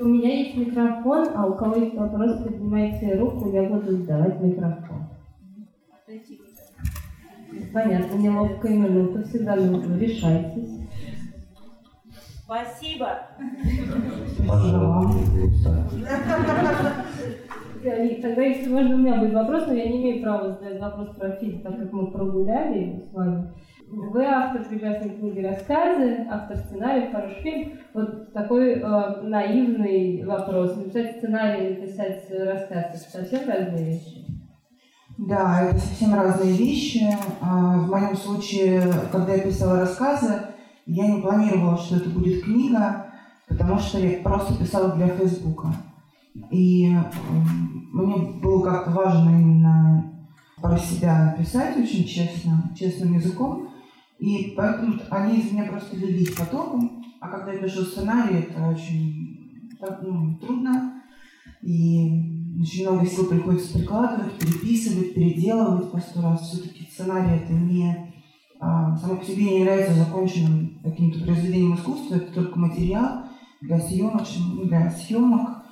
У меня есть микрофон, а у кого есть вопрос, поднимайте руку, я буду сдавать микрофон. Понятно, неловкая минута, всегда нужно, решайтесь. Спасибо. Пожалуйста. Тогда, если можно, у меня будет вопрос, но я не имею права задать вопрос про фильм, так как мы прогуляли с вами. Вы автор прекрасной книги «Рассказы», автор сценария, хороший фильм. Вот такой э, наивный вопрос. Написать сценарий написать рассказ – это совсем разные вещи? Да, это совсем разные вещи. А, в моем случае, когда я писала рассказы, я не планировала, что это будет книга, потому что я просто писала для Фейсбука. И мне было как-то важно именно про себя написать очень честно, честным языком. И поэтому они из меня просто лились потоком. А когда я пишу сценарий, это очень так, ну, трудно. И очень много сил приходится прикладывать, переписывать, переделывать по сто раз. Все-таки сценарий это не а, само по себе не является законченным каким-то произведением искусства, это только материал для съемок, для съемок.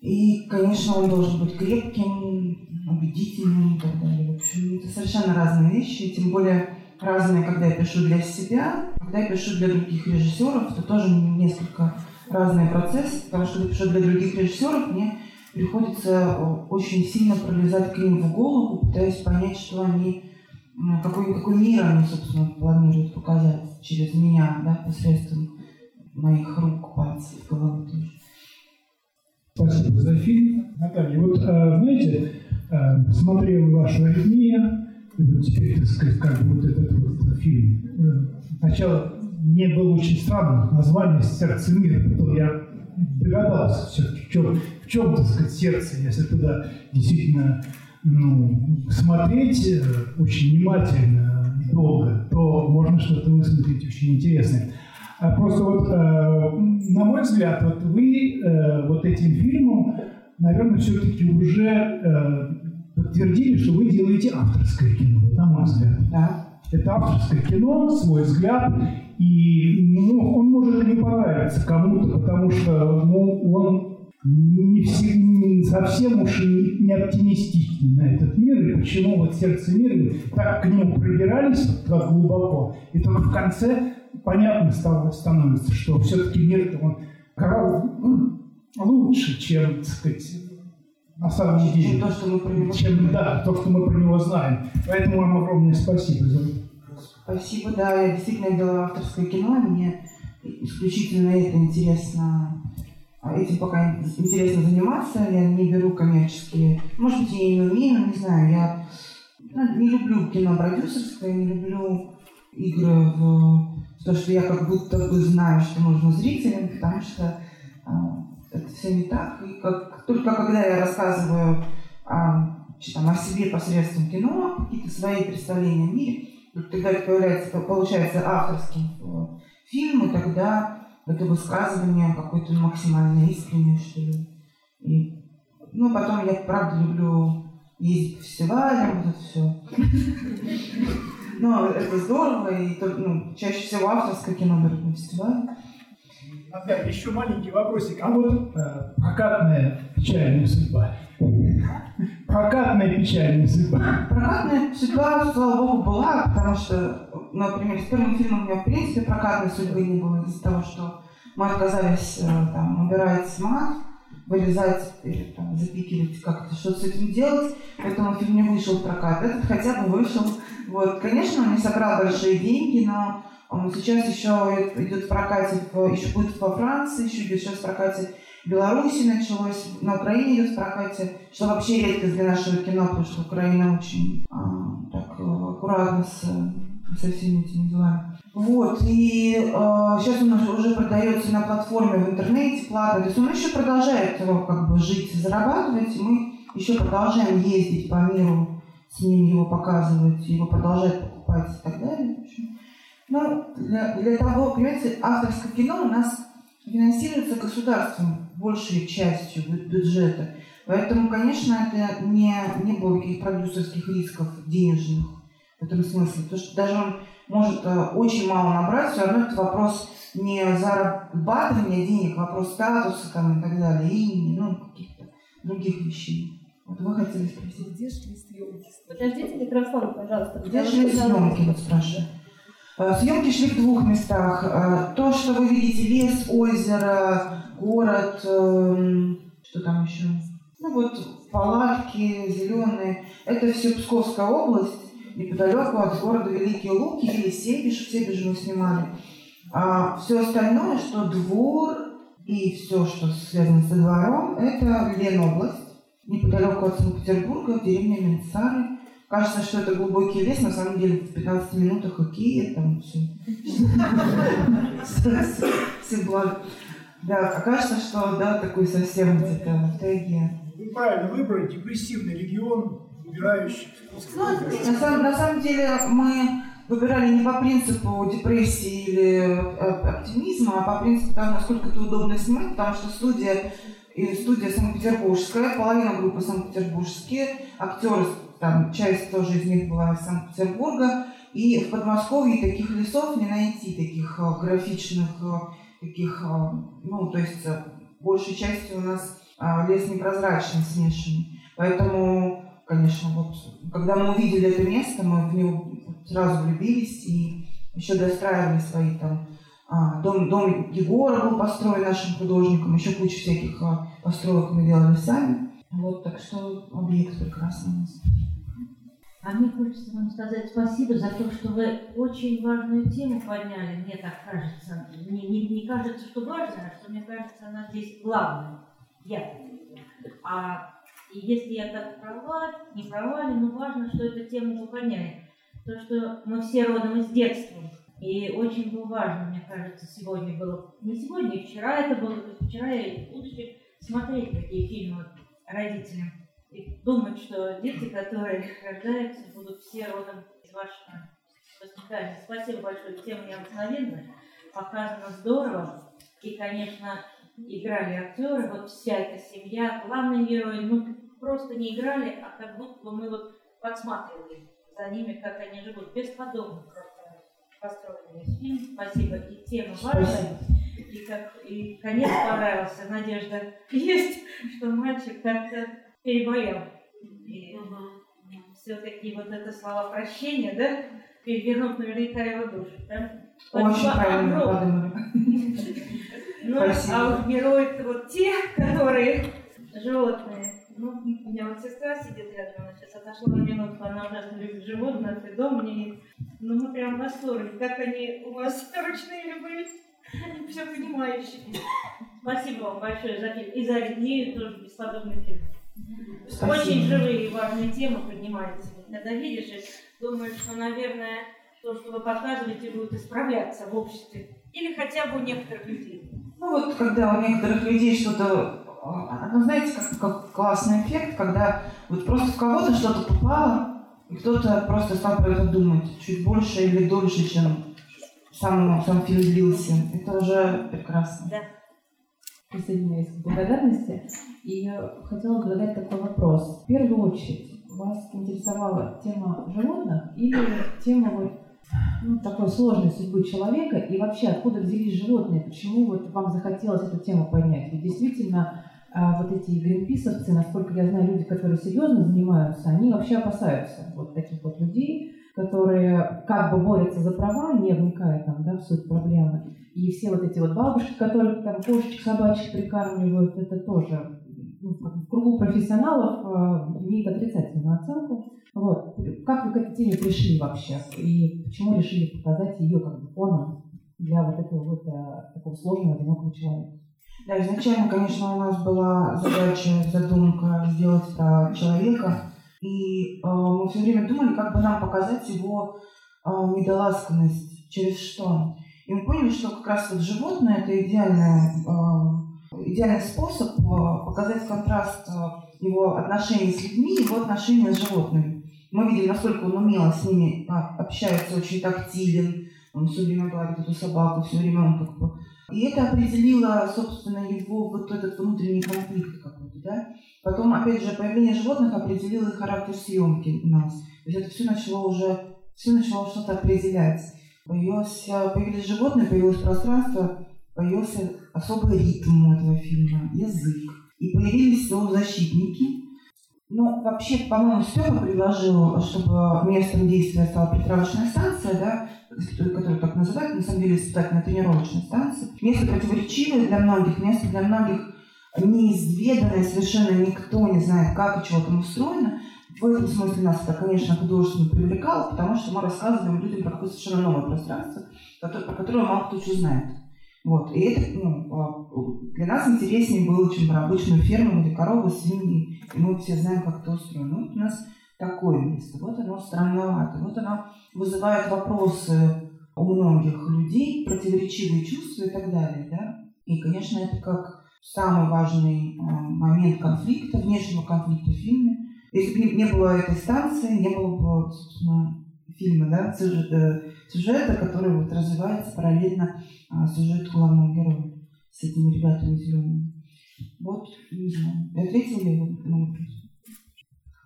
И, конечно, он должен быть крепким, убедительным и так далее. В общем, это совершенно разные вещи, тем более разные, когда я пишу для себя, когда я пишу для других режиссеров, это тоже несколько разный процесс, потому что когда пишу для других режиссеров, мне приходится очень сильно пролезать к ним в голову, пытаясь понять, что они, какой, какой мир они, собственно, планируют показать через меня, да, посредством моих рук, пальцев, головы тоже. Спасибо за фильм. Наталья, вот, а, знаете, а, смотрел вашу вот теперь, так сказать, как вот этот вот фильм. Э, сначала мне было очень странно название «Сердце мира», потом я догадался все-таки, в чем, в чем, так сказать, сердце, если туда действительно ну, смотреть э, очень внимательно, долго, то можно что-то высмотреть очень интересное. А просто вот, э, на мой взгляд, вот вы вот этим фильмом, наверное, все-таки уже подтвердили, что вы делаете авторское кино, на мой взгляд. Да. Это авторское кино, свой взгляд, и ну, он может не понравиться кому-то, потому что ну, он не, все, не совсем уж не оптимистичный на этот мир, и почему вот сердце мира так к нему пробирались так глубоко, и только в конце понятно стало, становится, что все-таки мир он гораздо ну, лучше, чем, так сказать, на самом деле. Чем то, что мы про него чем, Да, то, что мы про него знаем. Поэтому вам огромное спасибо за Спасибо, да, я действительно делаю авторское кино, мне исключительно это интересно, а этим пока интересно заниматься, я не беру коммерческие, может быть, я и не умею, не знаю, я ну, не люблю кино продюсерское, не люблю игры в то, что я как будто бы знаю, что нужно зрителям, потому что а, это все не так. И как, только когда я рассказываю о, там, о себе посредством кино, какие-то свои представления о мире, тогда это появляется, получается авторским э, фильм, и тогда это высказывание какое-то максимально искреннее, что ли. И, ну, потом я, правда, люблю ездить по фестивалям, вот это все. Но это здорово, и ну, чаще всего авторское кино берут на фестивале. Опять еще маленький вопросик. А вот э, прокатная печальная судьба. Прокатная печальная судьба. Прокатная судьба, слава богу, была, потому что, например, с первым фильмом у меня в принципе прокатной судьбы не было из-за того, что мы отказались э, там, убирать мат, вырезать или там, запикивать как-то, что-то с этим делать, поэтому фильм не вышел в прокат. Этот хотя бы вышел. Вот. Конечно, он не собрал большие деньги, но сейчас еще идет в прокате, еще будет во Франции, еще идет сейчас в прокате Беларуси началось, на Украине идет в прокате, что вообще редкость для нашего кино, потому что Украина очень а, так аккуратно с, со всеми этими делами. Вот, и э, сейчас он уже продается на платформе в интернете платно, то есть он еще продолжает его как бы жить зарабатывать, и мы еще продолжаем ездить по миру, с ним его показывать, его продолжать покупать и так далее. В общем, ну, для, для того, понимаете, авторское кино у нас финансируется государством большей частью бюджета. Поэтому, конечно, это не, не было никаких продюсерских рисков денежных в этом смысле. Потому что даже он может э, очень мало набрать, все равно это вопрос не зарабатывание денег, вопрос статуса там, и так далее, имени, ну, каких-то других вещей. Вот вы хотели спросить. Где шли съемки? Подождите микрофон, пожалуйста. Где шли съемки, вот спрашиваю. Э, съемки шли в двух местах. Э, то, что вы видите, лес, озеро, город, эм, что там еще? Ну вот палатки зеленые. Это все Псковская область, неподалеку от города Великие Луки или Себеж. В Себеже мы снимали. А все остальное, что двор и все, что связано со двором, это Ленобласть, неподалеку от Санкт-Петербурга, деревня Менцары. Кажется, что это глубокий лес, на самом деле в 15 минутах окей, там все. Все благо. Да, а кажется, что да, такой совсем где-то тайге. Вы правильно выбрали депрессивный регион, выбирающий. Ну, на, самом, на самом деле мы выбирали не по принципу депрессии или э, оптимизма, а по принципу того, насколько это удобно снимать, потому что студия и студия Санкт-Петербургская, половина группы Санкт-Петербургские, актеры, там часть тоже из них была из Санкт-Петербурга, и в Подмосковье таких лесов не найти, таких э, графичных, э, таких, ну, то есть большей частью у нас лес непрозрачный, смешанный. Поэтому, конечно, вот, когда мы увидели это место, мы в него сразу влюбились и еще достраивали свои там а, дом, дом Егора был построен нашим художником, еще куча всяких построек мы делали сами. Вот, так что объект прекрасный. А мне хочется вам сказать спасибо за то, что вы очень важную тему подняли, мне так кажется. Не, не, не кажется, что важная, а что мне кажется, она здесь главная. Я. А если я так права, не права но важно, что эту тему вы подняли то, что мы все родом из детства. И очень было важно, мне кажется, сегодня было, не сегодня, и вчера это было, вчера и будущее, смотреть такие фильмы родителям и думать, что дети, которые рождаются, будут все родом из вашего воспитания. Спасибо большое, тема необыкновенная, показано здорово. И, конечно, играли актеры, вот вся эта семья, главные герои, ну, просто не играли, а как будто бы мы вот подсматривали за ними, как они живут. Бесподобно просто построенный фильм. Спасибо. И тема важная. И, как, и конец понравился. Надежда есть, что мальчик как-то переболел. И угу. все-таки вот это слова прощения, да, перевернут наверняка его душу. Да? Очень правильно подумали. Ну, а вот герои вот те, которые животные, ну, у меня вот сестра сидит рядом, она сейчас отошла на минутку, она ужасно любит животных, и дом мне, ну, мы прям в восторге, как они у вас ручные любые, все понимающие. Спасибо вам большое за фильм, и за аритмию тоже бесподобный фильм. Спасибо. Очень живые и важные темы поднимаете. Когда видишь их, думаешь, что, наверное, то, что вы показываете, будет исправляться в обществе. Или хотя бы у некоторых людей. Ну вот, когда у некоторых людей что-то ну, знаете, как, как классный эффект, когда вот просто в кого-то что-то попало, и кто-то просто стал про это думать чуть больше или дольше, чем сам, сам фильм длился. Это уже прекрасно. Да. Присоединяюсь к благодарности. И хотела задать такой вопрос. В первую очередь, вас интересовала тема животных или тема вот ну, такой сложной судьбы человека и вообще откуда взялись животные, почему вот вам захотелось эту тему поднять? Ведь действительно а вот эти гринписовцы, насколько я знаю, люди, которые серьезно занимаются, они вообще опасаются вот таких вот людей, которые как бы борются за права, не вникая там, да, в суть проблемы. И все вот эти вот бабушки, которые там кошечек, собачек прикармливают, это тоже ну, в кругу профессионалов э, имеет отрицательную оценку. Вот. Как вы к этой теме пришли вообще? И почему решили показать ее как бы фоном для вот этого вот э, такого сложного, одинокого человека? Да, изначально, конечно, у нас была задача, задумка сделать человека. И э, мы все время думали, как бы нам показать его э, недоласканность, через что. И мы поняли, что как раз вот животное – это идеальный, э, идеальный способ э, показать контраст э, его отношений с людьми, его отношения с животными. Мы видели, насколько он умело с ними э, общается, очень тактилен, он все время гладит эту собаку, все время он как бы и это определило, собственно, его вот этот внутренний конфликт какой-то, да. Потом, опять же, появление животных определило характер съемки у нас. То есть это все начало уже, все начало что-то определять. Появился, появились животные, появилось пространство, появился особый ритм этого фильма, язык. И появились зоозащитники. Ну, вообще, по-моему, Степа предложил, чтобы местом действия стала притравочная станция, да, которую так называют, на самом деле испытательная тренировочная станция. Место противоречивое для многих, место для многих неизведанное, совершенно никто не знает, как и чего там устроено. В этом смысле нас это, конечно, художественно привлекало, потому что мы рассказываем людям про какое-то совершенно новое пространство, про которое мало кто что знает. Вот. И это ну, а, для нас интереснее было, чем про обычную ферму, где коровы, свиньи, и мы все знаем, как это устроено. Вот у нас такое место. Вот оно странновато. Вот оно вызывает вопросы у многих людей, противоречивые чувства и так далее. Да? И, конечно, это как самый важный э, момент конфликта, внешнего конфликта в фильме. Если бы не было этой станции, не было бы, собственно, фильма, да, сюжета, сюжета который вот развивается параллельно а, сюжету главного героя с этими ребятами зелеными. Вот, не знаю, ответил ли вы на вопрос?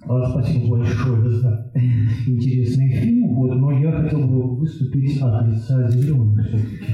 А, спасибо большое за интересный фильм, вот, но я хотел бы выступить от лица зеленых все-таки.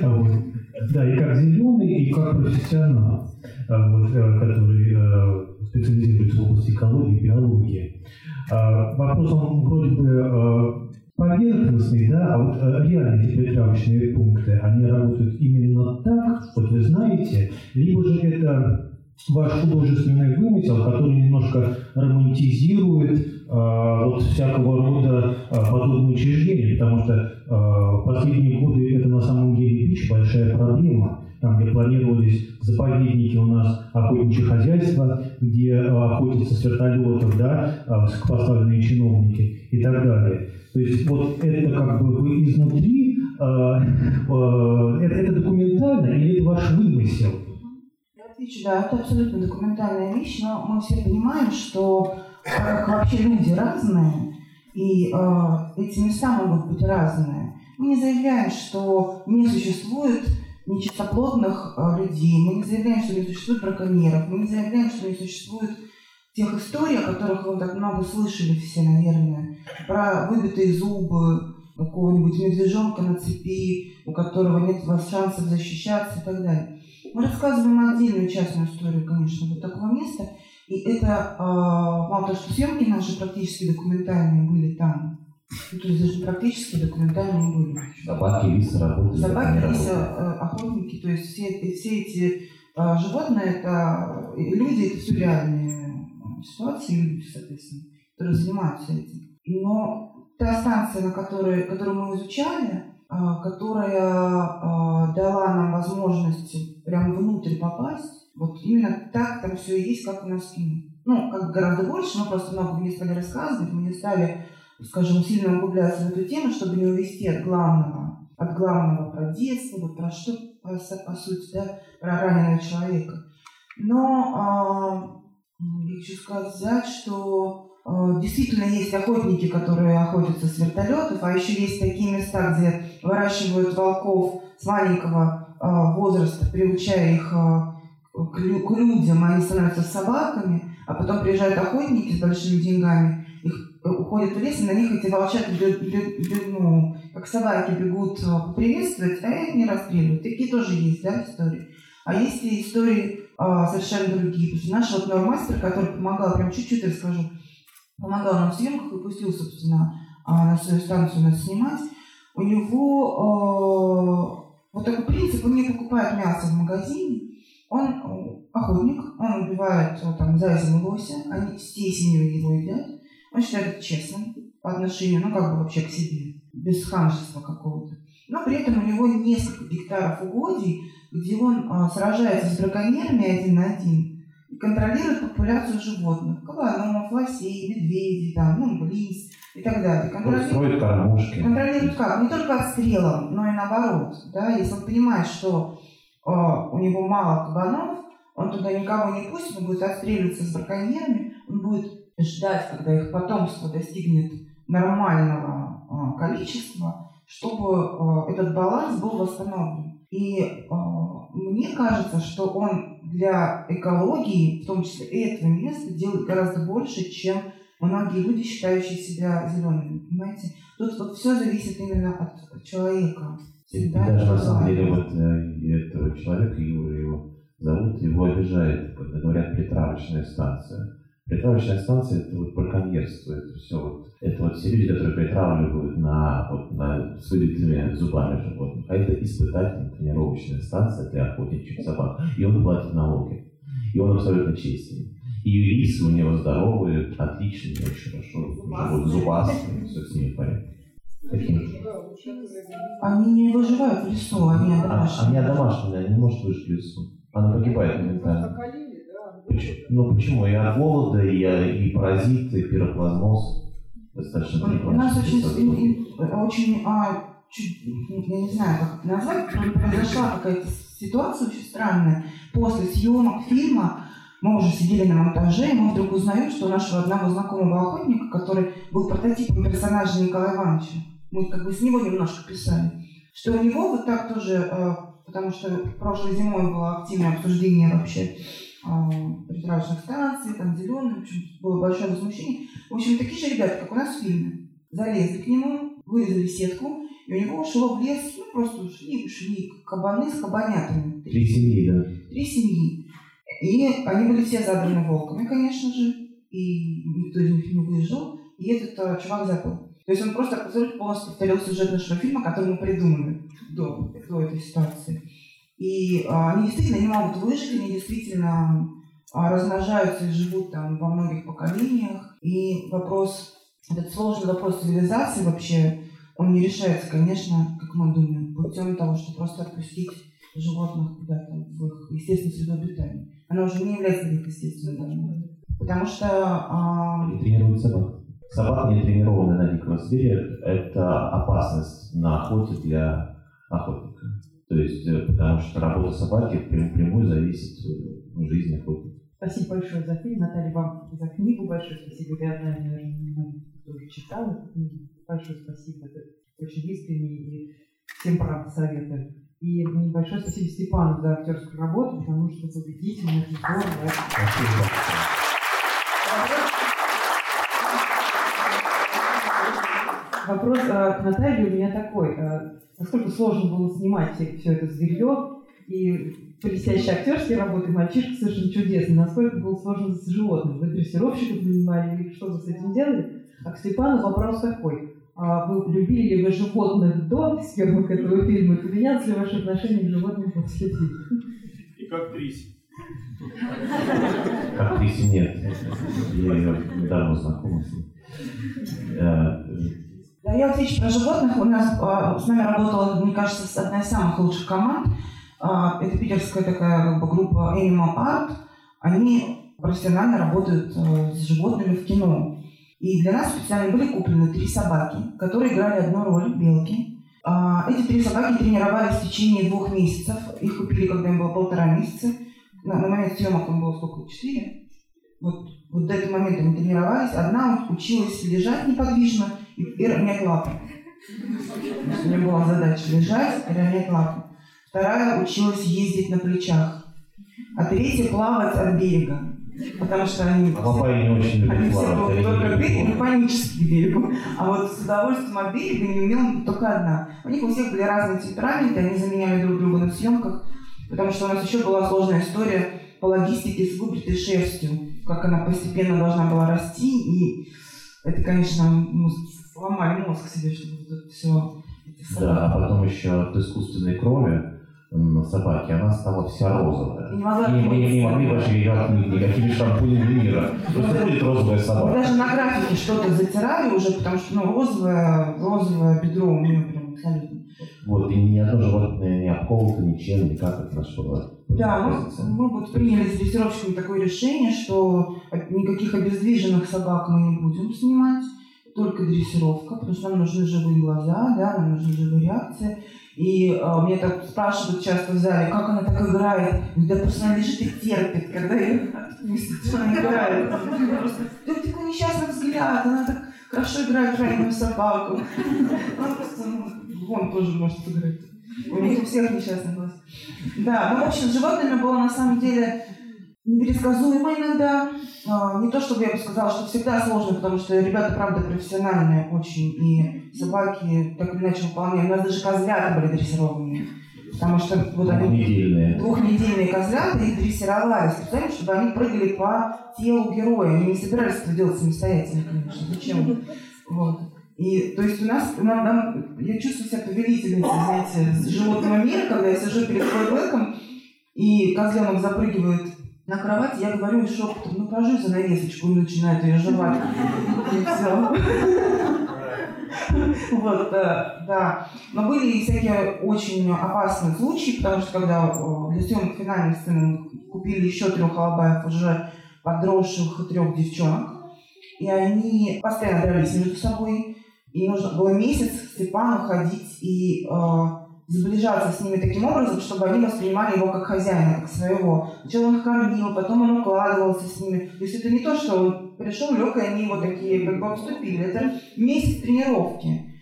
Да? И как зеленый, и как профессионал, а, вот, э, который э, специализируется в области экологии, биологии. А, вопрос он вроде бы э, поверхностный, да, а вот реально эти пункты, они работают именно так, вот вы знаете, либо же это ваш художественный вымысел, который немножко романтизирует э, вот всякого рода э, подобные учреждения, потому что э, последние годы это на самом деле ПИЧ большая проблема. Там, где планировались заповедники у нас, охотничьи хозяйства, где э, охотятся с вертолетов, да, э, поставленные чиновники и так далее. То есть вот это как бы вы изнутри, э, э, это, это документально или это ваш вымысел? Отвечу, да, это абсолютно документальная вещь, но мы все понимаем, что как вообще люди разные, и э, эти места могут быть разные. Мы не заявляем, что не существует нечистоплотных э, людей, мы не заявляем, что не существует браконьеров, мы не заявляем, что не существует тех историй, о которых вы так много слышали все, наверное, про выбитые зубы какого-нибудь медвежонка на цепи, у которого нет у вас шансов защищаться и так далее. Мы рассказываем отдельную частную историю, конечно, вот такого места. И это э, мало того, что съемки наши практически документальные были там, ну, то есть даже практически документальные были. Собаки, лисы работали. Собаки, лисы, э, охотники, то есть все, все эти э, животные, это люди, это все реальные ситуации, люди, соответственно, которые занимаются этим. Но та станция, на которой, которую мы изучали, которая а, дала нам возможность прямо внутрь попасть. Вот именно так там все и есть, как у нас в кино. Ну, как гораздо больше, мы просто много не стали рассказывать, мы не стали, скажем, сильно углубляться в эту тему, чтобы не увести от главного, от главного про детство, вот про что, по, по сути, да, про раненого человека. Но э, я хочу сказать, что действительно есть охотники, которые охотятся с вертолетов, а еще есть такие места, где выращивают волков с маленького э, возраста, приучая их э, к людям, они становятся собаками, а потом приезжают охотники с большими деньгами, их уходят в лес, и на них эти волчата, ну, как собаки бегут поприветствовать, а их не расстреливают. Такие тоже есть, да, истории. А есть и истории а, совершенно другие. Потому что наш вот нормастер, который помогал, прям чуть-чуть расскажу, помогал нам в съемках и пустил, собственно, а, на свою станцию нас снимать. У него э, вот такой принцип, он не покупает мясо в магазине, он э, охотник, он убивает э, там зайца и лося, они всей семьей его едят. Он считает это честным по отношению, ну, как бы вообще к себе, без ханжества какого-то. Но при этом у него несколько гектаров угодий, где он а, сражается с браконьерами один на один, контролирует популяцию животных, кабанов, лосей, медведей, там, ну, лис и так далее. Контролирует, кормушки. Контролирует как? Не только отстрелом, но и наоборот. Да? Если он понимает, что э, у него мало кабанов, он туда никого не пустит, он будет отстреливаться с браконьерами, он будет ждать, когда их потомство достигнет нормального э, количества, чтобы э, этот баланс был восстановлен. И э, мне кажется, что он для экологии, в том числе этого места, делает гораздо больше, чем многие люди, считающие себя зелеными, понимаете? Тут вот все зависит именно от человека. И даже на самом деле вот э, этого человека, Юра его зовут, его обижает, когда говорят притравочная станция. Притравочная станция это вот браконьерство, это все вот, это вот все люди, которые притравливают на, вот, на, с выбитыми зубами животных. А это испытательная тренировочная станция для охотничьих собак. И он платит налоги. И он абсолютно честный. И лисы у него здоровые, отличные, очень хорошо живут, зубастые, все с ними в порядке. Таким. Они не выживают в лесу, они А, домашние. они домашние, они не может выжить в лесу. Она погибает моментально. Ну почему? И от голода, и, и паразиты, и пироплазмоз. Достаточно У нас очень, очень а, чуть, я не знаю, как это назвать, произошла какая-то ситуация очень странная. После съемок фильма мы уже сидели на монтаже, и мы вдруг узнаем, что у нашего одного знакомого охотника, который был прототипом персонажа Николая Ивановича, мы как бы с него немножко писали, что у него вот так тоже, э, потому что прошлой зимой было активное обсуждение вообще притравочных станций, там зеленых, в общем, было большое возмущение. В общем, такие же ребята, как у нас в фильме, залезли к нему, вырезали сетку, и у него ушло в лес, ну, просто ушли, ушли кабаны с кабанятами. Три семьи, да. Три семьи. И они были все задраны волками, конечно же, и никто из них не выжил, и этот э, чувак запал. То есть он просто абсолютно полностью повторил сюжет нашего фильма, который мы придумали до, до этой ситуации. И а, они действительно не могут выжить, они действительно а, размножаются и живут там во многих поколениях. И вопрос, этот сложный вопрос цивилизации вообще, он не решается, конечно, как мы думаем, путем того, что просто отпустить животных куда-то в их естественную среду обитания. Она уже не является для них естественной давно. Потому что а, Они тренируют собак. Собака, не тренированная на дикого зверя, это опасность на охоте для охотника. То есть, э, потому что работа собаки прям- прямую зависит от жизни охотника. Спасибо большое за фильм, Наталья, вам за книгу большое спасибо. Я знаю, наверное, тоже читала эту книгу. Большое спасибо. Это очень искренне и всем правда советую. И большое спасибо Степану за актерскую работу, потому что это убедительно, это здорово. Спасибо. Вопрос э, к Наталье у меня такой. Насколько сложно было снимать все, это зверье и блестящие актерские работы, мальчишка совершенно чудесный. Насколько было сложно с животным? Вы дрессировщиков нанимали или что вы с этим делали? А к Степану вопрос такой. А вы любили ли вы животных до съемок этого фильма? И Поменялось ли ваше отношение к животным после фильма? И к актрисе. Как актрисе нет. Я ее давно знакома с ней. Э, Да, я речь про животных. У нас а, с нами работала, мне кажется, одна из самых лучших команд. А, это питерская такая как бы, группа Animal Art. Они профессионально работают а, с животными в кино. И для нас специально были куплены три собаки, которые играли одну роль белки. А, эти три собаки тренировались в течение двух месяцев. Их купили, когда им было полтора месяца. На, на момент съемок им было сколько? Четыре. Вот, вот до этого момента они тренировались. Одна училась лежать неподвижно и, ронять лапы. У нее была задача лежать и ронять лапы. Вторая училась ездить на плечах. А третья плавать от берега. Потому что они... А папа не очень Они любит все плавать. они только берегу, любят не панически к берегу. А вот с удовольствием от берега не умела только одна. У них у всех были разные темпераменты, они заменяли друг друга на съемках. Потому что у нас еще была сложная история по логистике с выбритой шерстью. Как она постепенно должна была расти. И это, конечно, мы сломали мозг себе, чтобы вот это все... Да, а потом еще от искусственной крови на собаке она стала вся розовая. Не И мы не могли вообще ее отмыть никакими шампунями мира. Просто будет розовая Мы собака. даже на графике что-то затирали уже, потому что ну, розовое, розовое бедро у нее прям абсолютно. Вот, и ни одно животное не обколото ничем, никак это нашло. Да, мы, мы вот приняли с дрессировщиками такое решение, что никаких обездвиженных собак мы не будем снимать, только дрессировка, потому что нам нужны живые глаза, да, нам нужны живые реакции. И э, мне так спрашивают часто в зале, как она так играет. Говорю, Да просто она лежит и терпит, когда ее она играет. Просто, да такой несчастный взгляд, она так хорошо играет раненую собаку. Она просто, ну, вон тоже может играть. У них у всех несчастный глаз. Да, ну, в общем, с животными было на самом деле непредсказуемо иногда. А, Не то чтобы я бы сказала, что всегда сложно, потому что ребята, правда, профессиональные очень, и собаки так или иначе выполняют. У нас даже козлята были дрессированные. Потому что вот они Недельные. двухнедельные козлята, их дрессировали специально, чтобы они прыгали по телу героя. Они не собирались это делать самостоятельно, конечно. Зачем? Вот. И, то есть у нас, нам, нам- я чувствую себя повелительницей, знаете, животного мира, когда я сижу перед флэшбэком, и козленок запрыгивает на кровать, я говорю шепотом, ну пожуй занавесочку, и начинает ее жевать. И все. Вот, да, да. Но были и всякие очень опасные случаи, потому что когда э, для съемок финальной сцены мы купили еще трех алабаев, уже подросших трех девчонок, и они постоянно дрались между собой, и нужно было месяц Степану ходить и э, сближаться с ними таким образом, чтобы они воспринимали его как хозяина, как своего. Сначала он их кормил, потом он укладывался с ними. То есть это не то, что он пришел, лег, и они вот такие как бы обступили. Это месяц тренировки.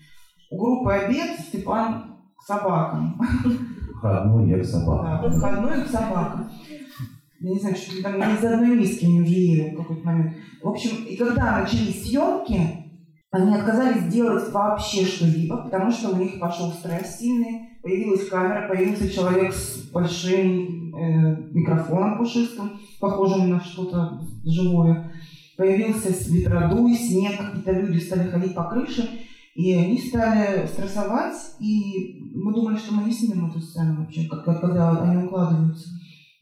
У группы обед Степан к собакам. Входной я к собакам. Да, выходной к собакам. Я не знаю, что там из одной миски они уже ели в какой-то момент. В общем, и когда начались съемки, они отказались делать вообще что-либо, потому что у них пошел стресс сильный, появилась камера, появился человек с большим э, микрофоном пушистым, похожим на что-то живое. Появился ветродуй, снег, какие-то люди стали ходить по крыше, и они стали стрессовать, и мы думали, что мы не снимем эту сцену вообще, как, когда они укладываются.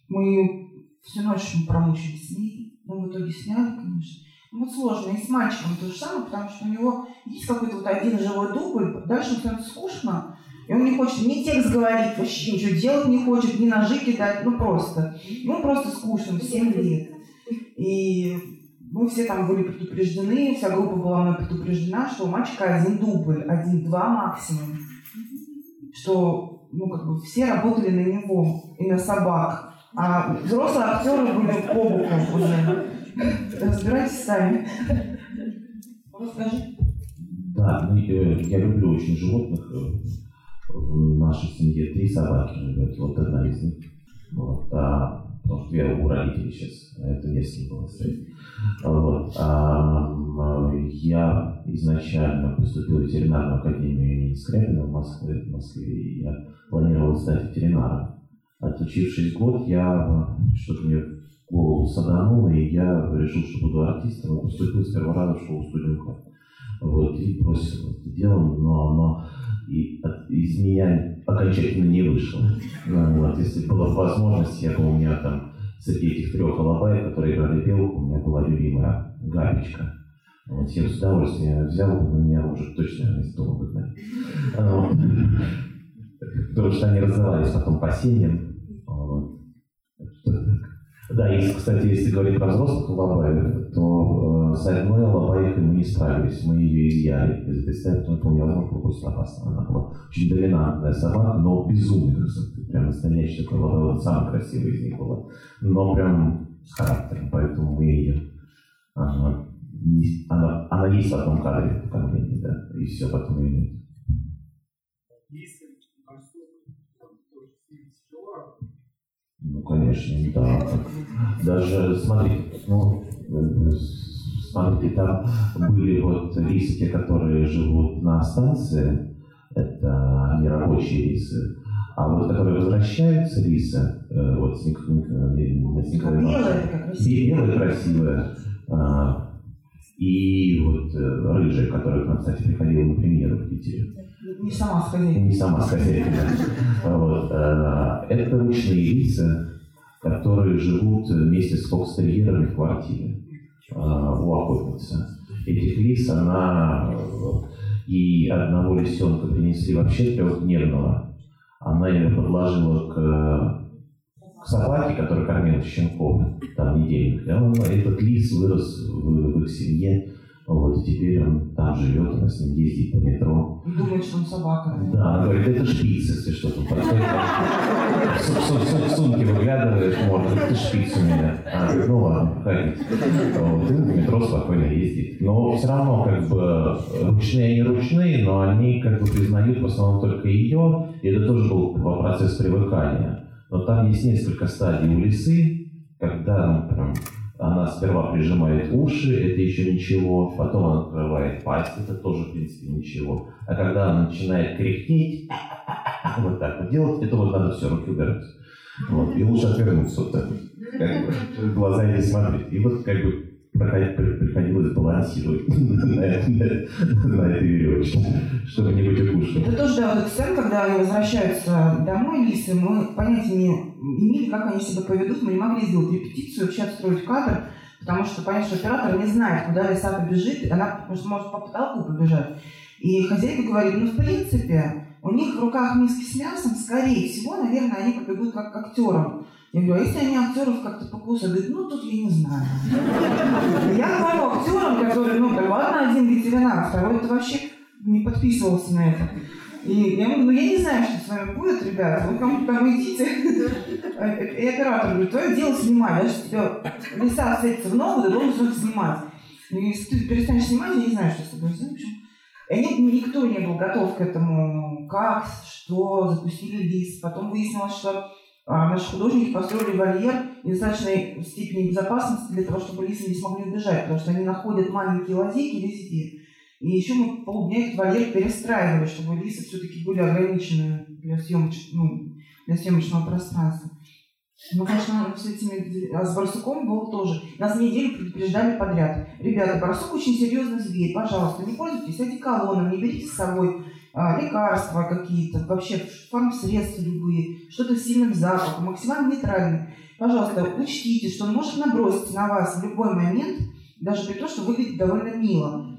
Мы всю ночь мы промучились с ней, но в итоге сняли, конечно. Ну, вот сложно. И с мальчиком то же самое, потому что у него есть какой-то вот один живой дубль, дальше становится скучно, и он не хочет ни текст говорить, вообще ничего делать не хочет, ни ножи кидать, ну просто. Ему просто скучно, в 7 лет. И мы все там были предупреждены, вся группа была мной предупреждена, что у мальчика один дубль, один-два максимум. Что, ну, как бы все работали на него и на собак. А взрослые актеры были по боку уже. Разбирайтесь сами. Расскажи. Да, ну, э, я люблю очень животных. В нашей семье три собаки живет, вот одна из них. Вот, а, потому что я у родителей сейчас, а это не с кем было. Вот, а, я изначально поступил в ветеринарную академию имени Скрябина в Москве, в Москве, и я планировал стать ветеринаром. Отучившись год, я что-то мне голову садануло, и я решил, что буду артистом, и поступил с первого раза в шоу-студию «Мхат». Вот, и бросил это дело, но оно и от- из меня окончательно не вышло. Ну, вот, если была возможность, я бы у меня там среди этих трех алабаев, которые играли белку, у меня была любимая Габечка. Вот, я с удовольствием взял но меня уже точно из дома выгнали. Потому что они раздавались потом по семьям. Да, и, кстати, если говорить про взрослых лобаев, то э, с одной лобаихой мы не справились, мы ее изъяли из этой стаи, потому что невозможно было просто опасно. Она была очень доминантная собака, но безумной красоты. Прям настоящая такая лобая, вот самая красивая из них была. Но прям с характером, поэтому мы ее... Она, она, она есть в одном кадре в да, и все, потом ее нет. Ну, конечно, да. Даже, смотрите, ну, смотрите, там были вот рисы, которые живут на станции, это они рабочие рисы, а вот которые возвращаются рисы, э, вот с э, Николаем Белая белая, красивая, и вот э, рыжая, которая к нам, кстати, приходила на премьеру в Питере. Не сама с хозяйкой. Не сама с хозяйкой. Э, Это ручные лица, которые живут вместе с фокстерьерами в квартире э, у охотницы. Этих лис она э, и одного лисенка принесли вообще трехдневного. Она ее подложила к, к собаке, которая кормила щенков там недельных. И он, этот лис вырос в, в их семье. Вот, и теперь он там живет, она с ним ездит по метро. И думает, что он собака. Да, она говорит, это шпиц, если что тут подходит. В су- су- су- в сумке выглядываешь, может, это шпиц у меня. Говорит, ну ладно, ходите. Вот, и в метро спокойно ездит. Но все равно, как бы, ручные они ручные, но они, как бы, признают в основном только ее, и это тоже был процесс привыкания. Но там есть несколько стадий у лисы, когда ну, прям, она сперва прижимает уши, это еще ничего, потом она открывает пасть, это тоже, в принципе, ничего. А когда она начинает кряхтеть, вот так вот делать, это вот надо все, руки убирать. Вот, и лучше отвернуться вот так как бы, глаза не смотреть. И вот как бы приходилось балансировать на, этой веревочке, чтобы не быть укушенным. Это тоже, да, вот эта сцена, когда они возвращаются домой, Лисы, мы понятия не имели, как они себя поведут, мы не могли сделать репетицию, вообще отстроить кадр, потому что понятно, что оператор не знает, куда лиса побежит, она может, может по потолку побежать. И хозяйка говорит, ну, в принципе, у них в руках миски с мясом, скорее всего, наверное, они побегут как к актерам. Я говорю, а если они актеров как-то покусают? Говорит, ну тут я не знаю. Я говорю актерам, которые, ну, да ладно, один ветеринар, второй это вообще не подписывался на это. И я говорю, ну я не знаю, что с вами будет, ребята, вы кому-то там идите. И оператор говорит, твое дело снимать, даже тебе леса встретится в ногу, ты должен их снимать. И если ты перестанешь снимать, я не знаю, что с тобой сделать. И они, никто не был готов к этому, как, что, запустили лист. Потом выяснилось, что наши художники построили вольер недостаточной степени безопасности для того, чтобы лисы не смогли убежать, потому что они находят маленькие лазейки везде. И еще мы полдня этот вольер перестраивали, чтобы лисы все-таки были ограничены для, съемоч... ну, для съемочного пространства. Ну, конечно, с этими, а с барсуком было тоже. Нас неделю предупреждали подряд. Ребята, барсук очень серьезный зверь, пожалуйста, не пользуйтесь одеколоном, не берите с собой а, лекарства какие-то, вообще фармсредства любые, что-то с сильным запахом, максимально нейтральный. Пожалуйста, учтите, что он может наброситься на вас в любой момент, даже при том, что выглядит довольно мило.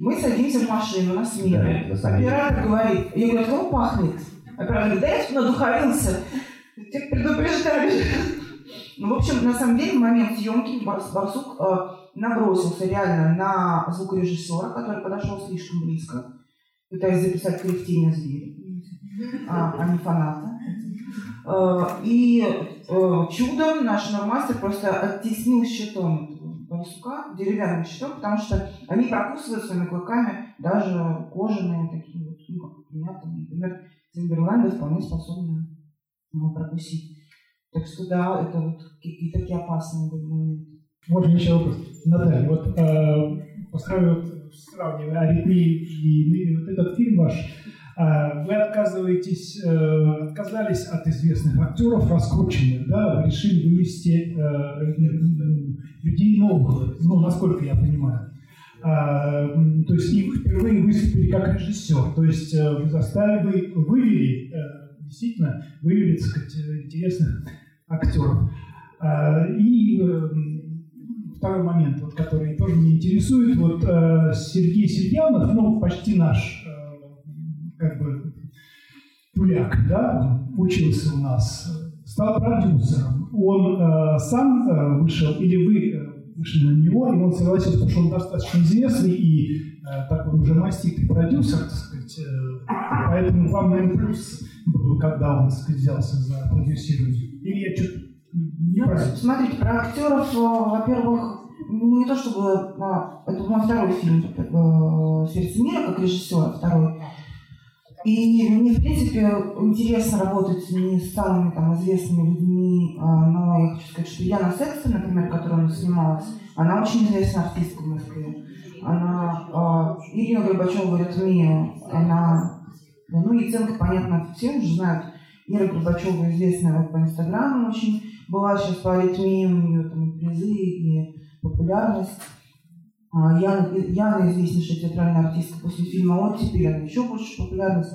Мы садимся в машину на смену. Да, Оператор говорит, я говорю, от кого пахнет? Оператор говорит, да я тут надухарился. Тебя предупреждали. Ну, в общем, на самом деле, в момент съемки Барсук э, набросился реально на звукорежиссера, который подошел слишком близко пытаясь записать коллективное зверя, а, а не фаната. А, и а, чудом наш нормастер просто оттеснил щитом барсука, деревянным щитом, потому что они прокусывают своими клыками даже кожаные такие вот, ну, как приятные. Например, Тимберланды вполне способны его прокусить. Так что да, это вот какие-то такие опасные моменты. Можно еще вопрос. Наталья, вот э, построил сравнивая аритмию и вот этот фильм ваш, а, вы отказываетесь, э, отказались от известных актеров, раскрученных, да, решили вывести э, людей новых, ну, насколько я понимаю. То есть и впервые выступили как режиссер, то есть э, вы заставили, вы вывели, действительно, вывели, так сказать, интересных актеров. И второй момент, вот, который тоже меня интересует. Вот э, Сергей Сергеянов, ну, почти наш э, как бы туляк, да, учился у нас, стал продюсером. Он э, сам э, вышел, или вы э, вышли на него, и он согласился, потому что он достаточно известный и э, такой уже маститый продюсер, так сказать. Э, поэтому вам, наверное, плюс был, когда он, так сказать, взялся за продюсирование. Или я что-то ну, смотрите, про актеров, э, во-первых, ну, не то чтобы... А, это мой второй фильм э, «Сердце мира» как режиссер, второй. И мне, в принципе, интересно работать не с самыми там, известными людьми, а, но я хочу сказать, что Яна Секса, например, которая у нас снималась, она очень известная артистка в Москве. Она, э, Ирина Горбачева «Ритмия», она, ну, Яценко, понятно, все уже знают. Ира Горбачева известная вот по Инстаграму очень была сейчас по аритмии, у нее там призы и популярность. А, Яна, Яна известнейшая театральная артистка после фильма «Вот теперь» она еще больше популярность.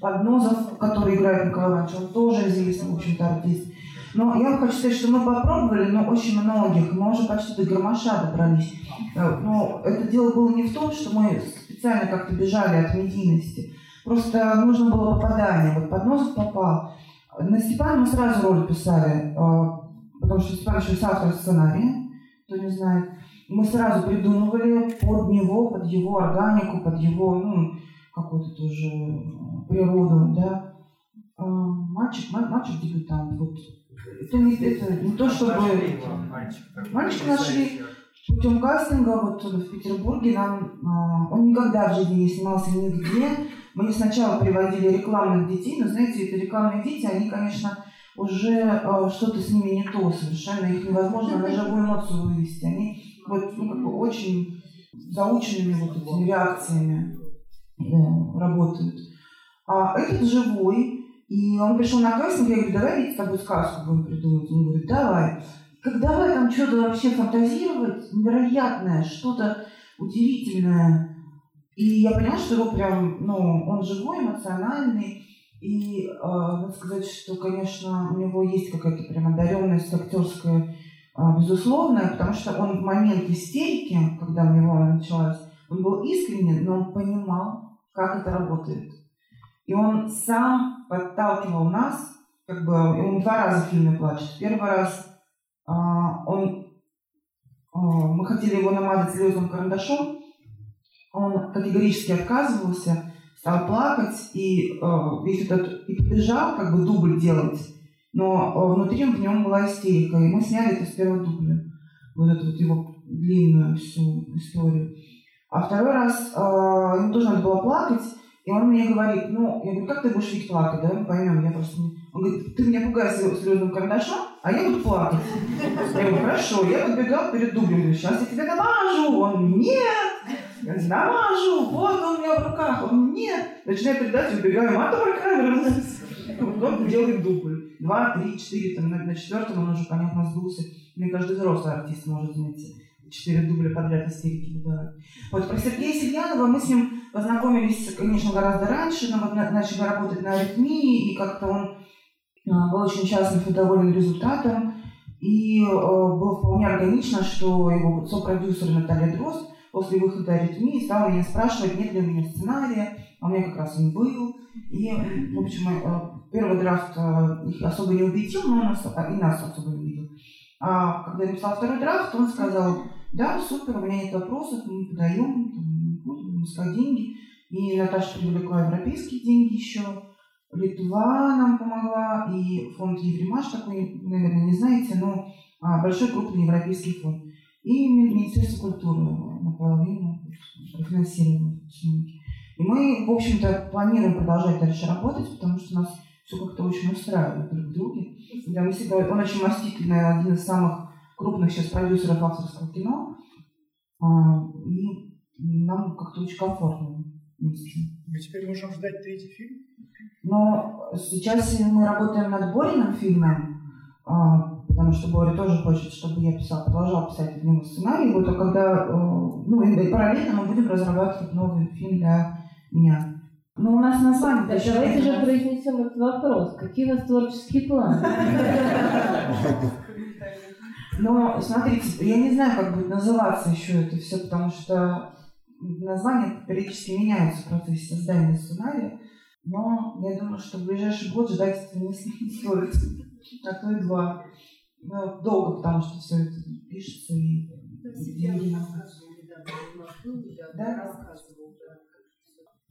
Поднозов, который играет Николай Иванович, он тоже известный, в общем-то, артист. Но я хочу сказать, что мы попробовали, но очень многих, мы уже почти до Громаша добрались. Э, но это дело было не в том, что мы специально как-то бежали от медийности. Просто нужно было попадание. Вот Подносов попал. На Степана мы сразу роль писали, э, потому что Степан еще автор сценария кто не знает. Мы сразу придумывали под него, под его органику, под его, ну, какую-то тоже э, природу, да. А, мальчик, мальчик дебютант, вот. Это не, это не то, чтобы... Мальчик нашли путем кастинга вот в Петербурге нам... А, он никогда в жизни не снимался нигде. Мы сначала приводили рекламных детей, но, знаете, это рекламные дети, они, конечно, уже э, что-то с ними не то совершенно, их невозможно на живую эмоцию вывести. Они вот, ну, как бы очень заученными вот этими реакциями э, работают. А этот живой, и он пришел на кастинг, я говорю, давай ведь с тобой сказку будем придумывать. Он говорит, давай. Как давай там что-то вообще фантазировать, невероятное, что-то удивительное. И я поняла, что его прям, ну, он живой, эмоциональный. И э, надо сказать, что, конечно, у него есть какая-то прям одаренность актерская э, безусловная, потому что он в момент истерики, когда у него началась, он был искренен, но он понимал, как это работает. И он сам подталкивал нас, как бы, он два раза в фильме плачет. Первый раз э, он, э, мы хотели его намазать слезным карандашом, он категорически отказывался, стал плакать и э, весь этот и побежал как бы дубль делать, но э, внутри в нем была истерика, и мы сняли это с первого дубля, вот эту вот его длинную всю историю. А второй раз э, ему тоже надо было плакать, и он мне говорит, ну, я говорю, как ты будешь ведь плакать, да, мы поймем, я просто не... Он говорит, ты меня пугаешь слезным карандашом, а я буду плакать. Я говорю, хорошо, я подбегал перед дублем, сейчас я тебе намажу. Он, нет, намажу, вот он у меня в руках. Он, нет. Начинает рыдать, убегаем, а только камера. Он делает дубль. Два, три, четыре, там, на, на четвертом он уже, понятно, сдулся. Мне каждый взрослый артист может заметить четыре дубля подряд истерики выдавать. Вот про Сергея Сельянова мы с ним познакомились, конечно, гораздо раньше, но вот начали работать на аритмии, и как-то он а, был очень счастлив и доволен результатом. И э, было вполне органично, что его сопродюсер Наталья Дрозд после выхода аритмии стала меня спрашивать, нет ли у меня сценария, а у меня как раз он был. И, в общем, э, первый драфт э, их особо не убедил, но нас, и нас особо не убедил. А когда я написала второй драфт, он сказал, да, супер, у меня нет вопросов, мы подаем, там, будем искать деньги. И Наташа привлекла европейские деньги еще. Литва нам помогла, и фонд Евремаш такой, наверное, не знаете, но а, большой крупный европейский фонд. И Министерство культуры наполовину профинансировано. И мы, в общем-то, планируем продолжать дальше работать, потому что нас все как-то очень устраивает друг в друге. Да, мы всегда, он очень мастительный, один из самых крупных сейчас продюсеров авторского кино. А, и нам как-то очень комфортно вместе. Мы теперь можем ждать третий фильм? Но сейчас мы работаем над Бориным фильмом, а, потому что Боря тоже хочет, чтобы я писал, продолжал писать в него сценарий. Вот, а когда, э, ну, и параллельно мы будем разрабатывать новый фильм для меня. Ну, у нас название... Да, давайте же произнесем этот вопрос. Какие у вас творческие планы? Но, смотрите, я не знаю, как будет называться еще это все, потому что названия периодически меняются в процессе создания сценария. Но я думаю, что в ближайший год ждать это не стоит. А то и два. Ну, долго, потому что все это пишется и деньги Да?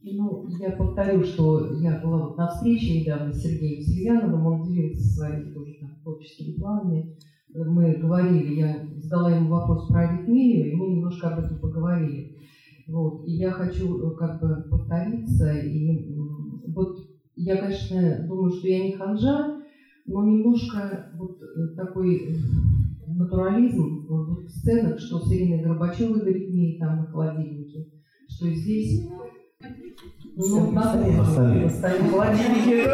Ну, я повторю, что я была вот на встрече недавно с Сергеем Сельяновым, он делился своими тоже там творческими планами. Мы говорили, я задала ему вопрос про аритмию, и мы немножко об этом поговорили. Вот. И я хочу э, как бы повториться. И вот я, конечно, думаю, что я не ханжа, но немножко вот э, такой э, натурализм вот в сценах, что с Ириной Горбачевой аритмии там на холодильнике, что здесь ну, на холодильнике.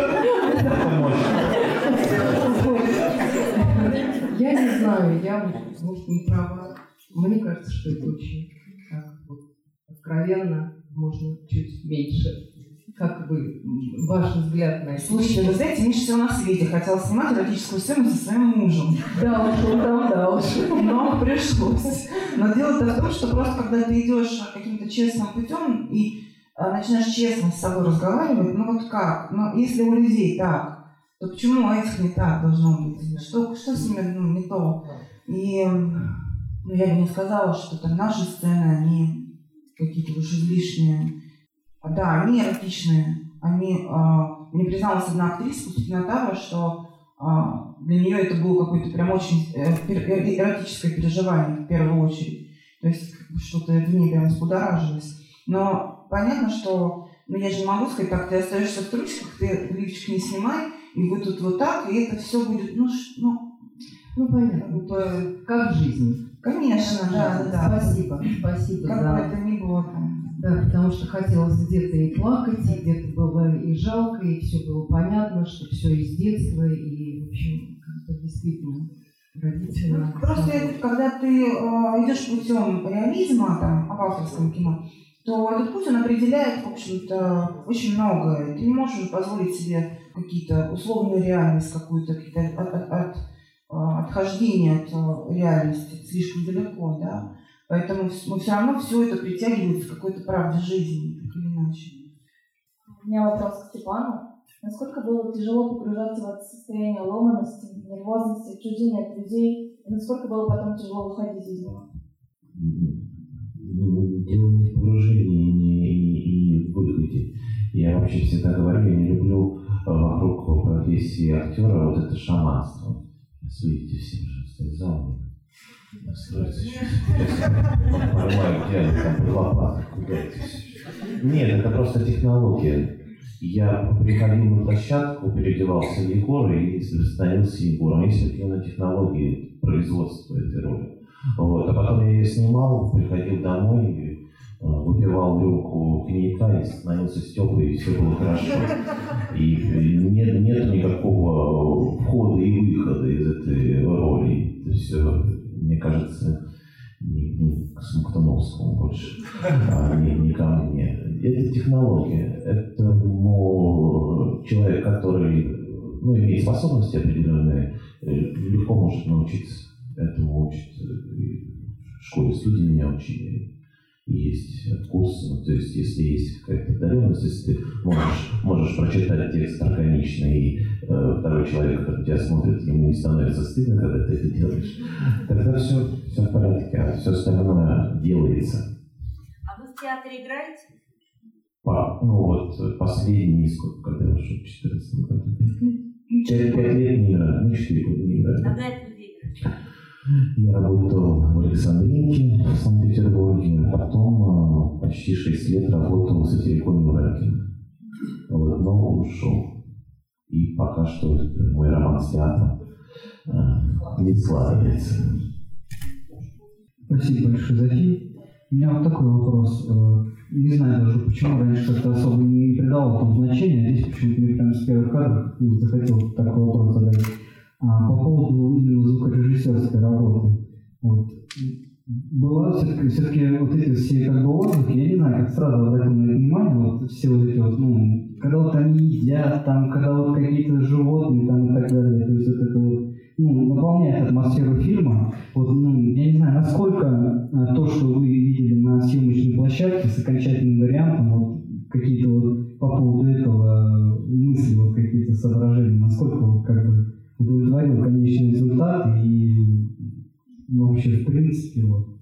Я не знаю, я, может, не права. Мне кажется, что это очень так, вот, откровенно, можно чуть меньше. Как вы, ваш взгляд на это? Слушайте, вы знаете, меньше всего на свете хотела снимать эротическую сцену со своим мужем. Да уж, там, да уж. Но пришлось. Но дело-то в том, что просто когда ты идешь каким-то честным путем и а, начинаешь честно с собой разговаривать, ну вот как? Ну, если у людей так, то почему у этих не так должно быть? Что, что с ними ну, не то? И ну, я бы не сказала, что там наши сцены, они какие-то уж излишние. Да, они эротичные. Они, э, мне призналась одна актриса, Пустина Тавра, что э, для нее это было какое-то прям очень э, эротическое переживание в первую очередь. То есть что-то в ней прям взбудоражилось. Но понятно, что ну, я же не могу сказать, так ты остаешься в стручках, ты лифчик не снимай, и вы тут вот так, и это все будет, ну, ну, ну понятно, это как в жизни. Конечно, да, да, да. Спасибо, спасибо. Как да. бы это ни было там. Да, потому что хотелось где-то и плакать, и где-то было и жалко, и все было понятно, что все из детства, и, в общем, как-то действительно родительно. Ну, Просто это, когда ты э, идешь путем реализма, там, об авторском кино, то этот путь, он определяет, в общем-то, очень многое. Ты не можешь позволить себе какие-то условную реальность какую-то, какие-то от, от, от, а, отхождение от э, реальности слишком далеко, да. Поэтому мы все равно все это притягивается к какой-то правде жизни, так или иначе. У меня вопрос к Степану. Насколько было тяжело погружаться в это состояние ломаности, нервозности, отчуждения от людей, и насколько было потом тяжело выходить из него? Ну, Дело не в погружении не, и, и в выходе. Я вообще всегда говорю, я не люблю вокруг профессии актера вот это шаманство. Сейчас видите все, пожалуйста, Сейчас я там под лопатой, куда это всё. Нет, это просто технология. Я приходил на площадку, переодевался в Егора и становился Егором. Есть определенная технология производства этой роли. Вот. А потом я ее снимал, приходил домой, и, э, выпивал рюмку коньяка и становился Степой, и все было хорошо. И э, нет, нет никакого входа и выхода из этой роли. Это все, мне кажется, не, не к Смоктуновскому больше, а не, не ко мне. Это технология. Это ну, человек, который ну, имеет способности определенные, э, легко может научиться этому учат в школе студии меня учили. Есть курсы, ну, то есть если есть какая-то одаренность, если ты можешь, можешь прочитать текст органично, и э, второй человек, который тебя смотрит, ему не становится стыдно, когда ты это делаешь, тогда все, все в порядке, а все остальное делается. А вы в театре играете? По- ну вот последний, сколько, когда я вышел, в 14 году. Через пять лет не играю, ну 4 года не играю. Когда это вы играете? Я работал в Александринке в Санкт-Петербурге, а потом э, почти 6 лет работал в сатириконе Уралкина. Вот, но ушел. И пока что мой роман с театром э, не складывается. Спасибо большое за фильм. У меня вот такой вопрос. Э, Не знаю даже, почему раньше как-то особо не придавал этому значения, а здесь почему-то мне прям с первых кадров захотел такой вопрос задать. А, по поводу именно звукорежиссерской работы. Вот. Была все-таки, все-таки вот эти все как бы отзывы, я не знаю, как сразу обратил на это внимание, вот все вот эти вот, ну, когда вот они едят, там, когда вот какие-то животные там и так далее, то есть вот это вот, ну, наполняет атмосферу фильма. Вот, ну, я не знаю, насколько э, то, что вы видели на съемочной площадке с окончательным вариантом, вот, какие-то вот по поводу этого э, мысли, вот какие-то соображения, насколько вот как бы удовлетворил конечный результат и ну, вообще в принципе вот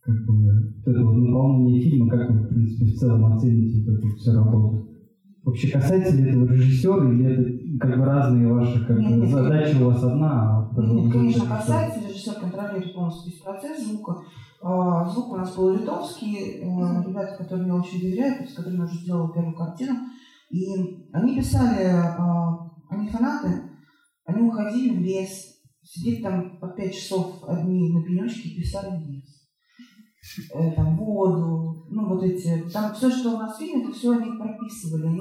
как бы вот это вот наполнение фильма, как вы в принципе в целом оцените вот эту всю работу? Вообще касается ли этого режиссера или это как бы разные ваши как бы, задачи у вас одна, а бы Нет, конечно, касается, режиссер контролирует полностью весь процесс звука. А, Звук у нас был литовский, э, ребята, которым я очень доверяю, с которыми я уже сделала первую картину. И они писали, а, они фанаты, они уходили в лес, сидели там по пять часов одни на пенечке и писали лес. Э, Там воду, ну вот эти, там все, что у нас в фильме, это все они прописывали. Они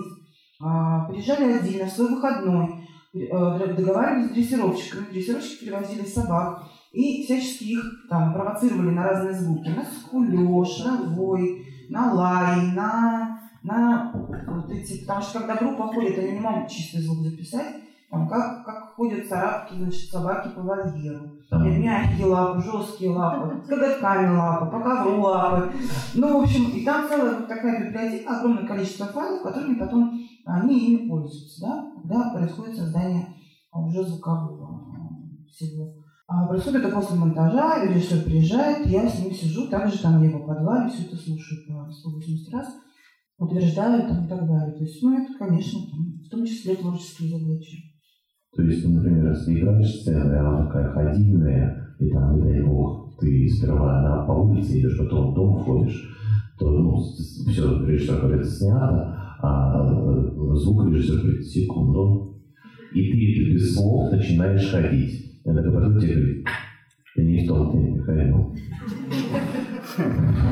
а, приезжали отдельно в свой выходной, э, договаривались с дрессировщиками, дрессировщики привозили собак и всячески их там провоцировали на разные звуки. На скулеж, на вой, на лай, на, на вот эти... Потому что когда группа ходит, они не могут чистый звук записать. Там, как, как ходят царапки, значит, собаки по вольеру. Там, Мягкие лапы, жесткие лапы, коготками лапы, по ковру лапы. Ну, в общем, и там целая вот такая библиотека, огромное количество файлов, которыми потом они ими пользуются, да, когда происходит создание уже звукового всего. А происходит это после монтажа, режиссер приезжает, я с ним сижу, также там я его подвале, все это слушаю по 180 раз, утверждаю там, и так далее. То есть, ну, это, конечно, в том числе творческие задачи. То есть, ну, например, если играешь сцену, и она такая ходильная, и там, не дай бог, ты сперва на, по улице идешь, потом в дом входишь, то, ну, все, режиссер говорит, снято, а э, звукорежиссер говорит, секунду, и ты без слов начинаешь ходить. Я так потом тебе говорит, ты не в том темпе ходил.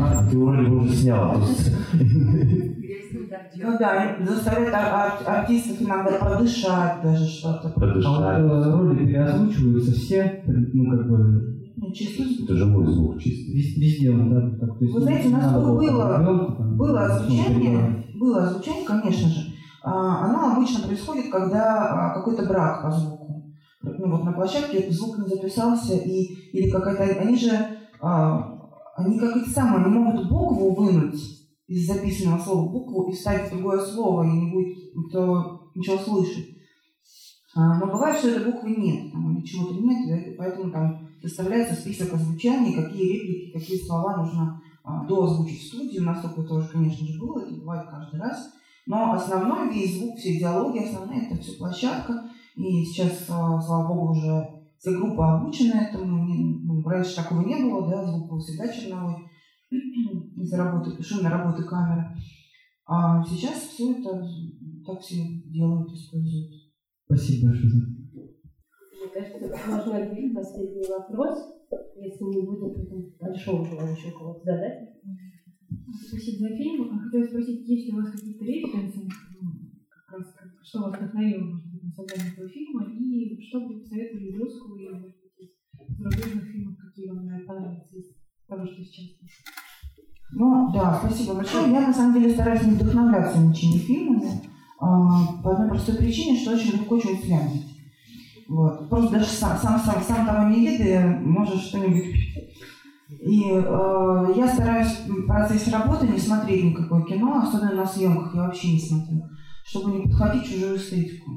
А ты вроде уже снял. Ну да, заставляют ар- ар- артистов иногда подышать даже что-то. А вот Подышать. э, роли переозвучиваются все, ну как бы Ну, чисто Это живой звук чистый. вез- везде он, да, так, то есть Вы знаете, у нас было- Было ну, озвучание, было озвучание, конечно же. А, Оно обычно происходит, когда а, какой-то брак по звуку. Ну вот на площадке звук не записался, и, или какая-то... Они же, а, они как эти самые, они могут букву вынуть из записанного слова букву и вставить другое слово, и не будет никто ничего слышать. А, Но бывает, что этой буквы нет, там, или чего-то нет, поэтому там составляется список озвучаний, какие реплики, какие слова нужно а, доозвучить в студии. У нас такое тоже, конечно же, было, это бывает каждый раз. Но основной весь звук, все диалоги, основные, это все площадка. И сейчас, а, слава богу, уже все группы обучены этому. Ну, раньше такого не было, да, звук был всегда черновой из-за работы, шумной работы камеры. А сейчас все это так все делают, используют. Спасибо большое. за- Мне кажется, можно ответить последний вопрос, если не будет большого желающего кого-то задать. Спасибо за фильм. А Хотела спросить, есть ли у вас какие-то референсы, как раз как- что вас вдохновило, может быть, на создание этого фильма, и что бы посоветовали из русского или, может быть, зарубежных фильмов, какие вам наверное, понравятся того, что сейчас? Ну, да, спасибо большое. Я, на самом деле, стараюсь не вдохновляться ничьими фильмами а, по одной простой причине, что очень легко чего слямить. Вот. Просто даже сам, сам, сам, сам того не видя, можешь что-нибудь... И э, я стараюсь в процессе работы не смотреть никакое кино, особенно на съемках я вообще не смотрю, чтобы не подходить чужую эстетику.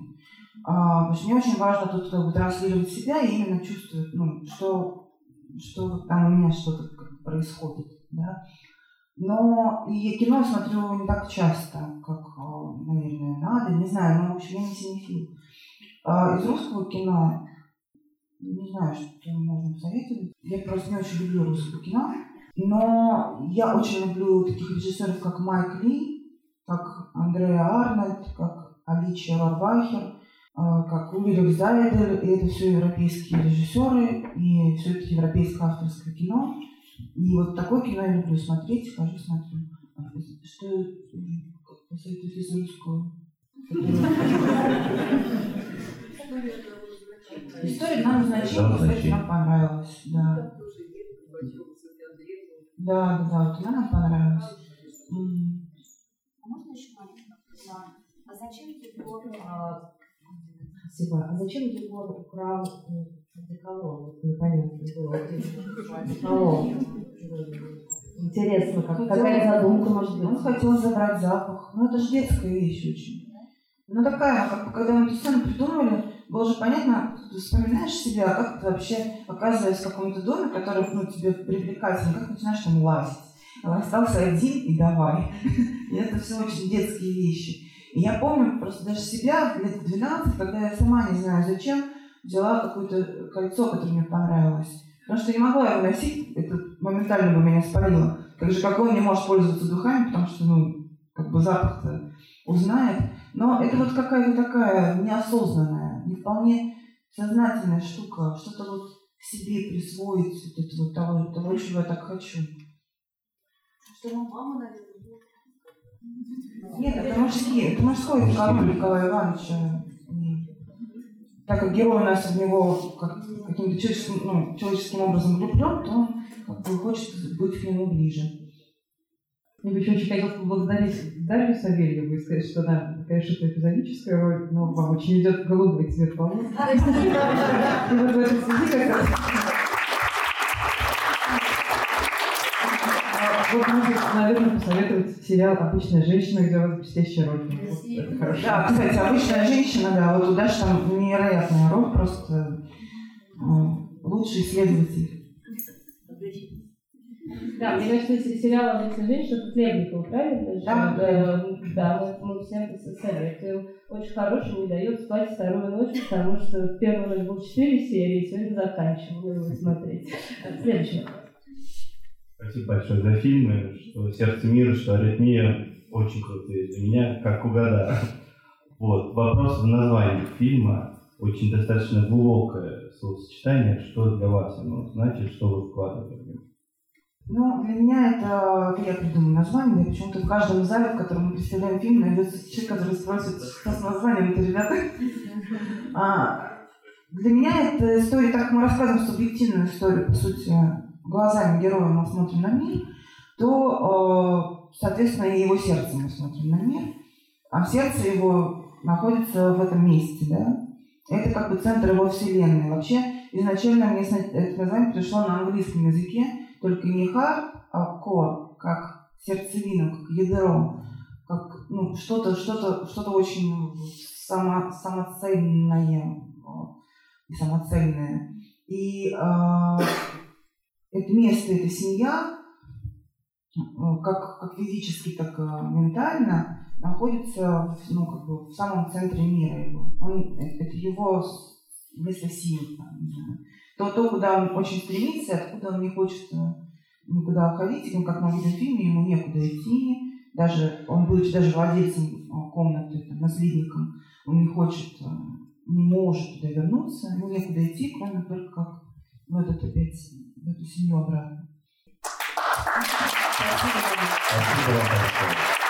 А, потому что мне очень важно тут как бы транслировать себя и именно чувствовать, ну, что, что там у меня что-то происходит. Да? Но и кино я смотрю не так часто, как, э, наверное, надо. Не знаю, но, в общем, я не синефил. А из русского кино, не знаю, что можно посоветовать. Я просто не очень люблю русское кино. Но я очень люблю таких режиссеров, как Майк Ли, как Андреа Арнольд, как Аличия Варвахер, э, как Ульрих Зайдель. И это все европейские режиссеры, и все это европейское авторское кино. И вот такое кино я люблю смотреть, хожу, смотрю. Что посоветуете из русского? История нам значение, Нам кстати, нам понравилась, да. Да, да, да, вот она нам понравилась. Можно еще маленький? А зачем Егор, а, Спасибо. А зачем Егор украл одеколон? Непонятно было. Одеколон. Интересно, как, какая задумка может Он быть? хотел забрать запах. Ну, это же детская вещь очень. Ну, такая, как когда мы эту сцену придумали, было же понятно, ты вспоминаешь себя, а как ты вообще оказываешься в каком-то доме, который, ну, тебе привлекательный, как начинаешь там лазить. Он остался один и давай. И это все очень детские вещи. И я помню просто даже себя лет в 12, когда я сама не знаю зачем, взяла какое-то кольцо, которое мне понравилось. Потому что не могла его носить, это моментально бы меня спалило. Так же, как он не может пользоваться духами, потому что, ну, как бы запах-то узнает. Но это вот какая-то такая неосознанная, не вполне сознательная штука, что-то вот к себе присвоить вот это вот того, того, чего я так хочу. что ему мама, наверное, Нет, это мужские, это мужской деколон Николая Ивановича. Так как герой у нас в него как, каким-то человеческим, ну, человеческим образом влюблен, то он как бы хочет быть к нему ближе. Мне бы еще очень хотелось поблагодарить Дарью Савельеву и сказать, что она, конечно, это эпизодическая роль, но вам очень идет голубой цвет волос. И вот в этой связи как раз... Вот наверное, посоветовать сериал «Обычная женщина», где у вас блестящая роль. Вот. Да, кстати, обычная женщина, да, вот у Даши там невероятная роль, просто лучший исследователь. Да, мне кажется, если сериал «Обычная женщина» это Хлебникова, правильно? же? Да, Э, да, мы, мы всем это советуем. Очень хороший, не дает спать вторую ночь, потому что в первую ночь было 4 серии, сегодня заканчиваем его смотреть. Следующий вопрос. Спасибо большое за фильмы, что «Сердце мира», что «Аритмия» очень крутые для меня, как угадаю. Вот, вопрос в названии фильма. Очень достаточно глубокое словосочетание. Что для вас оно значит, что вы вкладываете? Ну, для меня это, как я придумаю название, почему-то в каждом зале, в котором мы представляем фильм, найдется человек, который спросит, что с названием это, ребята. А, для меня это история, так мы рассказываем субъективную историю, по сути, глазами героя мы смотрим на мир, то, э, соответственно, и его сердцем мы смотрим на мир, а сердце его находится в этом месте, да. Это как бы центр его вселенной. Вообще, изначально мне это название пришло на английском языке, только не heart, а core, как сердцевина, как ядро, как ну, что-то, что-то, что-то очень само, самоцельное и самоцельное. И э, это место, эта семья, как, как физически, так и ментально, находится ну, как бы в самом центре мира его. Он, это его место силы. То, то, куда он очень стремится, откуда он не хочет э, никуда уходить, ну, как мы видим в фильме, ему некуда идти, даже, он, будучи даже владельцем э, комнаты, там, наследником, он не хочет, э, не может туда вернуться, ему некуда идти, кроме только как в, этот опять, в эту семью обратно. Спасибо вам большое.